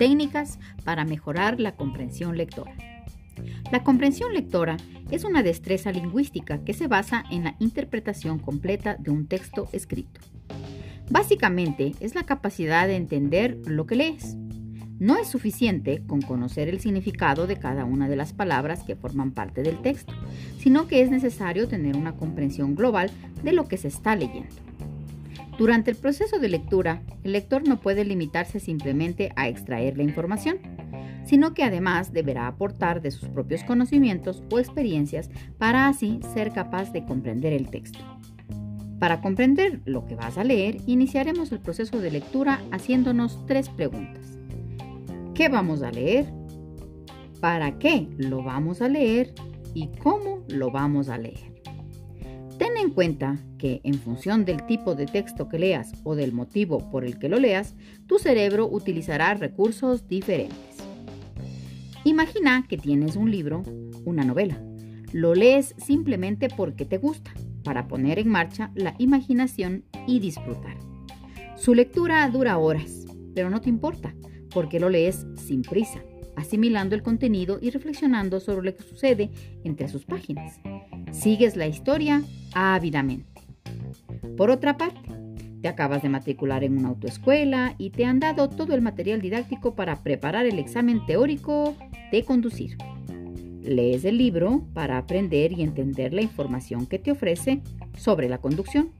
técnicas para mejorar la comprensión lectora. La comprensión lectora es una destreza lingüística que se basa en la interpretación completa de un texto escrito. Básicamente es la capacidad de entender lo que lees. No es suficiente con conocer el significado de cada una de las palabras que forman parte del texto, sino que es necesario tener una comprensión global de lo que se está leyendo. Durante el proceso de lectura, el lector no puede limitarse simplemente a extraer la información, sino que además deberá aportar de sus propios conocimientos o experiencias para así ser capaz de comprender el texto. Para comprender lo que vas a leer, iniciaremos el proceso de lectura haciéndonos tres preguntas. ¿Qué vamos a leer? ¿Para qué lo vamos a leer? ¿Y cómo lo vamos a leer? En cuenta que en función del tipo de texto que leas o del motivo por el que lo leas, tu cerebro utilizará recursos diferentes. Imagina que tienes un libro, una novela. Lo lees simplemente porque te gusta, para poner en marcha la imaginación y disfrutar. Su lectura dura horas, pero no te importa, porque lo lees sin prisa, asimilando el contenido y reflexionando sobre lo que sucede entre sus páginas. Sigues la historia ávidamente. Por otra parte, te acabas de matricular en una autoescuela y te han dado todo el material didáctico para preparar el examen teórico de conducir. Lees el libro para aprender y entender la información que te ofrece sobre la conducción.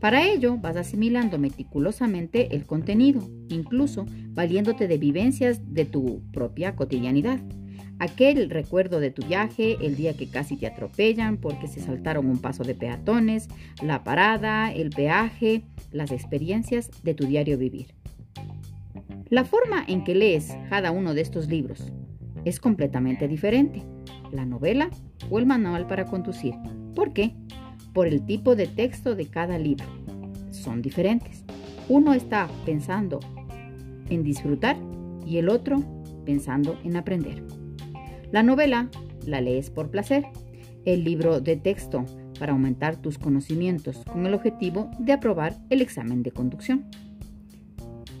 Para ello vas asimilando meticulosamente el contenido, incluso valiéndote de vivencias de tu propia cotidianidad aquel recuerdo de tu viaje, el día que casi te atropellan porque se saltaron un paso de peatones, la parada, el peaje, las experiencias de tu diario vivir. La forma en que lees cada uno de estos libros es completamente diferente. La novela o el manual para conducir. ¿Por qué? Por el tipo de texto de cada libro. Son diferentes. Uno está pensando en disfrutar y el otro pensando en aprender. La novela la lees por placer, el libro de texto para aumentar tus conocimientos con el objetivo de aprobar el examen de conducción.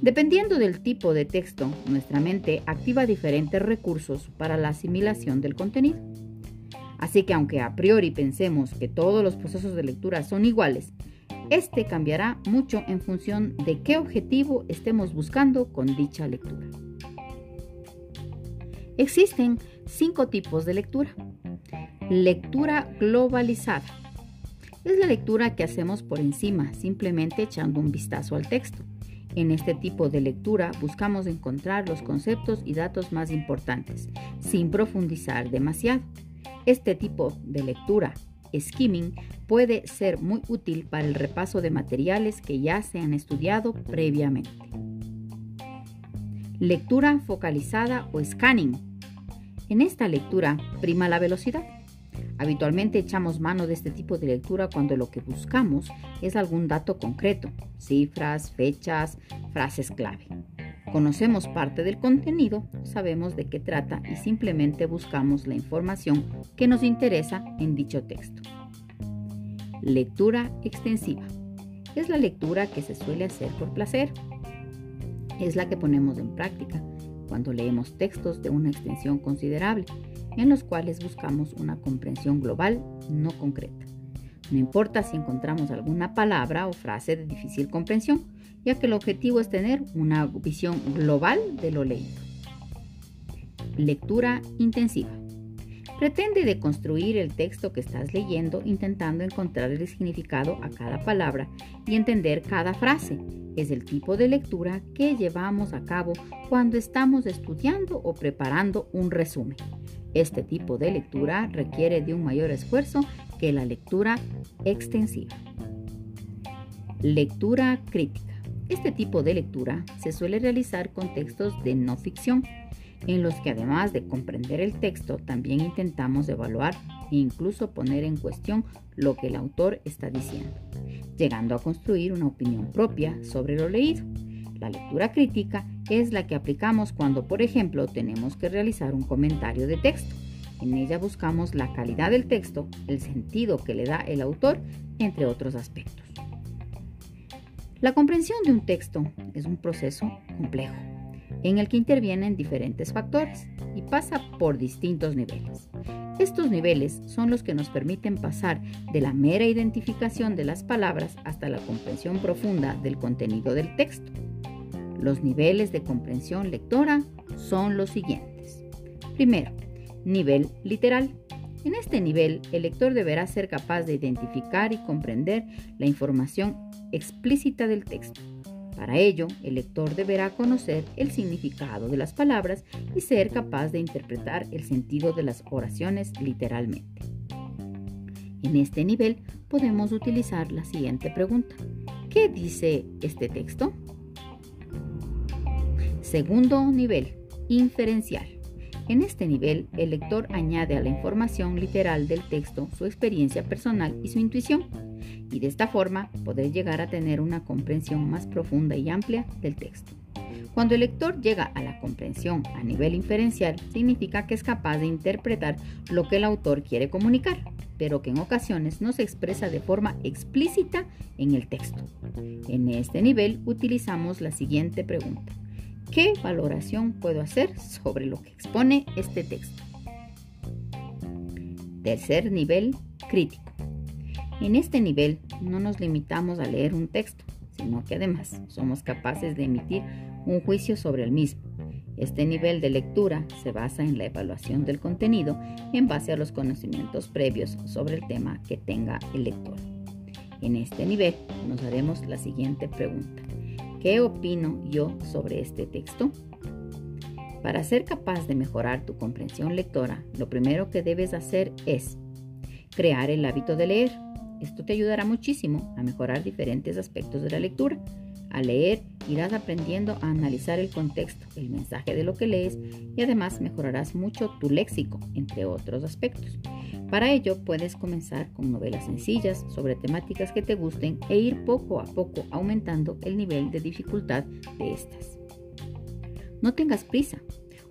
Dependiendo del tipo de texto, nuestra mente activa diferentes recursos para la asimilación del contenido. Así que aunque a priori pensemos que todos los procesos de lectura son iguales, este cambiará mucho en función de qué objetivo estemos buscando con dicha lectura. Existen cinco tipos de lectura. Lectura globalizada. Es la lectura que hacemos por encima, simplemente echando un vistazo al texto. En este tipo de lectura buscamos encontrar los conceptos y datos más importantes, sin profundizar demasiado. Este tipo de lectura, skimming, puede ser muy útil para el repaso de materiales que ya se han estudiado previamente. Lectura focalizada o scanning. En esta lectura prima la velocidad. Habitualmente echamos mano de este tipo de lectura cuando lo que buscamos es algún dato concreto, cifras, fechas, frases clave. Conocemos parte del contenido, sabemos de qué trata y simplemente buscamos la información que nos interesa en dicho texto. Lectura extensiva. Es la lectura que se suele hacer por placer, es la que ponemos en práctica cuando leemos textos de una extensión considerable, en los cuales buscamos una comprensión global no concreta. No importa si encontramos alguna palabra o frase de difícil comprensión, ya que el objetivo es tener una visión global de lo leído. Lectura intensiva. Pretende deconstruir el texto que estás leyendo intentando encontrar el significado a cada palabra y entender cada frase. Es el tipo de lectura que llevamos a cabo cuando estamos estudiando o preparando un resumen. Este tipo de lectura requiere de un mayor esfuerzo que la lectura extensiva. Lectura crítica. Este tipo de lectura se suele realizar con textos de no ficción en los que además de comprender el texto, también intentamos evaluar e incluso poner en cuestión lo que el autor está diciendo, llegando a construir una opinión propia sobre lo leído. La lectura crítica es la que aplicamos cuando, por ejemplo, tenemos que realizar un comentario de texto. En ella buscamos la calidad del texto, el sentido que le da el autor, entre otros aspectos. La comprensión de un texto es un proceso complejo en el que intervienen diferentes factores y pasa por distintos niveles. Estos niveles son los que nos permiten pasar de la mera identificación de las palabras hasta la comprensión profunda del contenido del texto. Los niveles de comprensión lectora son los siguientes. Primero, nivel literal. En este nivel, el lector deberá ser capaz de identificar y comprender la información explícita del texto. Para ello, el lector deberá conocer el significado de las palabras y ser capaz de interpretar el sentido de las oraciones literalmente. En este nivel podemos utilizar la siguiente pregunta. ¿Qué dice este texto? Segundo nivel, inferencial. En este nivel, el lector añade a la información literal del texto su experiencia personal y su intuición, y de esta forma poder llegar a tener una comprensión más profunda y amplia del texto. Cuando el lector llega a la comprensión a nivel inferencial, significa que es capaz de interpretar lo que el autor quiere comunicar, pero que en ocasiones no se expresa de forma explícita en el texto. En este nivel utilizamos la siguiente pregunta. ¿Qué valoración puedo hacer sobre lo que expone este texto? Tercer nivel, crítico. En este nivel no nos limitamos a leer un texto, sino que además somos capaces de emitir un juicio sobre el mismo. Este nivel de lectura se basa en la evaluación del contenido en base a los conocimientos previos sobre el tema que tenga el lector. En este nivel nos haremos la siguiente pregunta. ¿Qué opino yo sobre este texto? Para ser capaz de mejorar tu comprensión lectora, lo primero que debes hacer es crear el hábito de leer. Esto te ayudará muchísimo a mejorar diferentes aspectos de la lectura. Al leer, irás aprendiendo a analizar el contexto, el mensaje de lo que lees y además mejorarás mucho tu léxico, entre otros aspectos. Para ello puedes comenzar con novelas sencillas sobre temáticas que te gusten e ir poco a poco aumentando el nivel de dificultad de estas. No tengas prisa.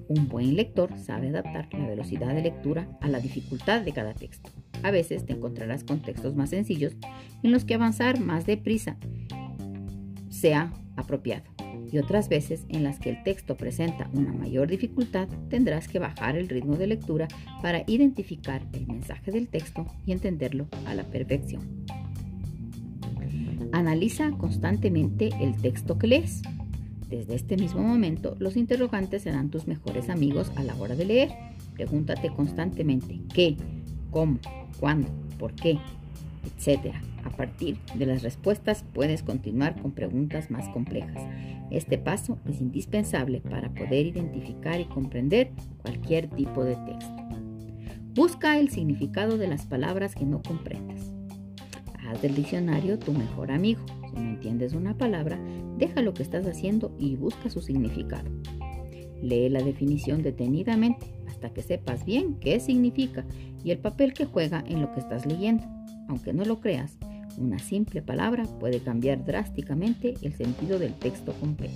Un buen lector sabe adaptar la velocidad de lectura a la dificultad de cada texto. A veces te encontrarás con textos más sencillos en los que avanzar más deprisa sea apropiado y otras veces en las que el texto presenta una mayor dificultad, tendrás que bajar el ritmo de lectura para identificar el mensaje del texto y entenderlo a la perfección. Analiza constantemente el texto que lees. Desde este mismo momento, los interrogantes serán tus mejores amigos a la hora de leer. Pregúntate constantemente qué, cómo, cuándo, por qué, etc. A partir de las respuestas puedes continuar con preguntas más complejas. Este paso es indispensable para poder identificar y comprender cualquier tipo de texto. Busca el significado de las palabras que no comprendas. Haz del diccionario tu mejor amigo. Si no entiendes una palabra, deja lo que estás haciendo y busca su significado. Lee la definición detenidamente hasta que sepas bien qué significa y el papel que juega en lo que estás leyendo. Aunque no lo creas, una simple palabra puede cambiar drásticamente el sentido del texto completo.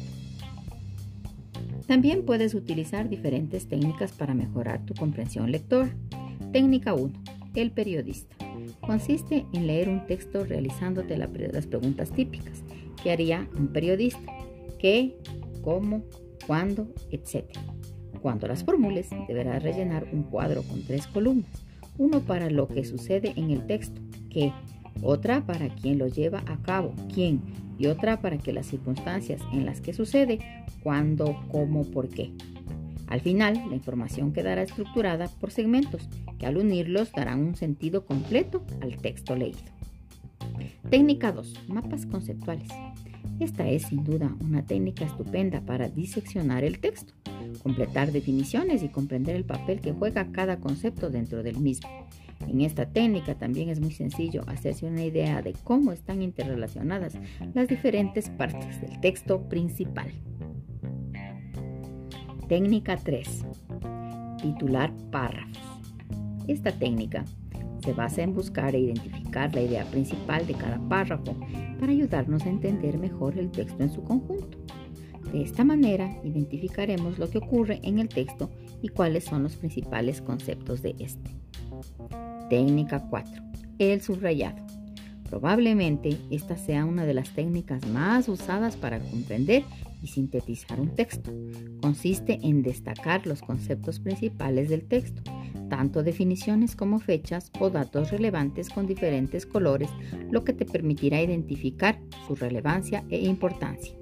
También puedes utilizar diferentes técnicas para mejorar tu comprensión lectora. Técnica 1. El periodista. Consiste en leer un texto realizándote las preguntas típicas que haría un periodista. ¿Qué? ¿Cómo? ¿Cuándo? Etc. Cuando las formules, deberás rellenar un cuadro con tres columnas. Uno para lo que sucede en el texto, qué, otra para quien lo lleva a cabo, quién, y otra para que las circunstancias en las que sucede, cuándo, cómo, por qué. Al final, la información quedará estructurada por segmentos que al unirlos darán un sentido completo al texto leído. Técnica 2. Mapas conceptuales. Esta es sin duda una técnica estupenda para diseccionar el texto, completar definiciones y comprender el papel que juega cada concepto dentro del mismo. En esta técnica también es muy sencillo hacerse una idea de cómo están interrelacionadas las diferentes partes del texto principal. Técnica 3. Titular párrafos. Esta técnica se basa en buscar e identificar la idea principal de cada párrafo para ayudarnos a entender mejor el texto en su conjunto. De esta manera identificaremos lo que ocurre en el texto y cuáles son los principales conceptos de este. Técnica 4. El subrayado. Probablemente esta sea una de las técnicas más usadas para comprender y sintetizar un texto. Consiste en destacar los conceptos principales del texto, tanto definiciones como fechas o datos relevantes con diferentes colores, lo que te permitirá identificar su relevancia e importancia.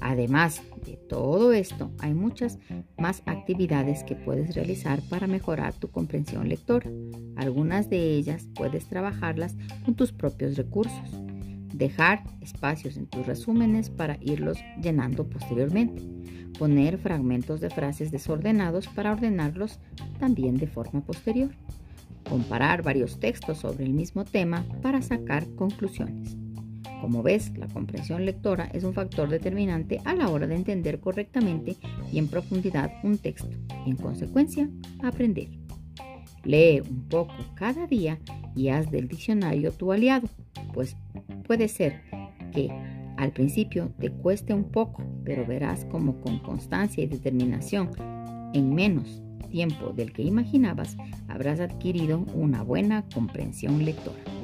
Además de todo esto, hay muchas más actividades que puedes realizar para mejorar tu comprensión lectora. Algunas de ellas puedes trabajarlas con tus propios recursos. Dejar espacios en tus resúmenes para irlos llenando posteriormente. Poner fragmentos de frases desordenados para ordenarlos también de forma posterior. Comparar varios textos sobre el mismo tema para sacar conclusiones. Como ves, la comprensión lectora es un factor determinante a la hora de entender correctamente y en profundidad un texto y en consecuencia aprender. Lee un poco cada día y haz del diccionario tu aliado, pues puede ser que al principio te cueste un poco, pero verás como con constancia y determinación, en menos tiempo del que imaginabas, habrás adquirido una buena comprensión lectora.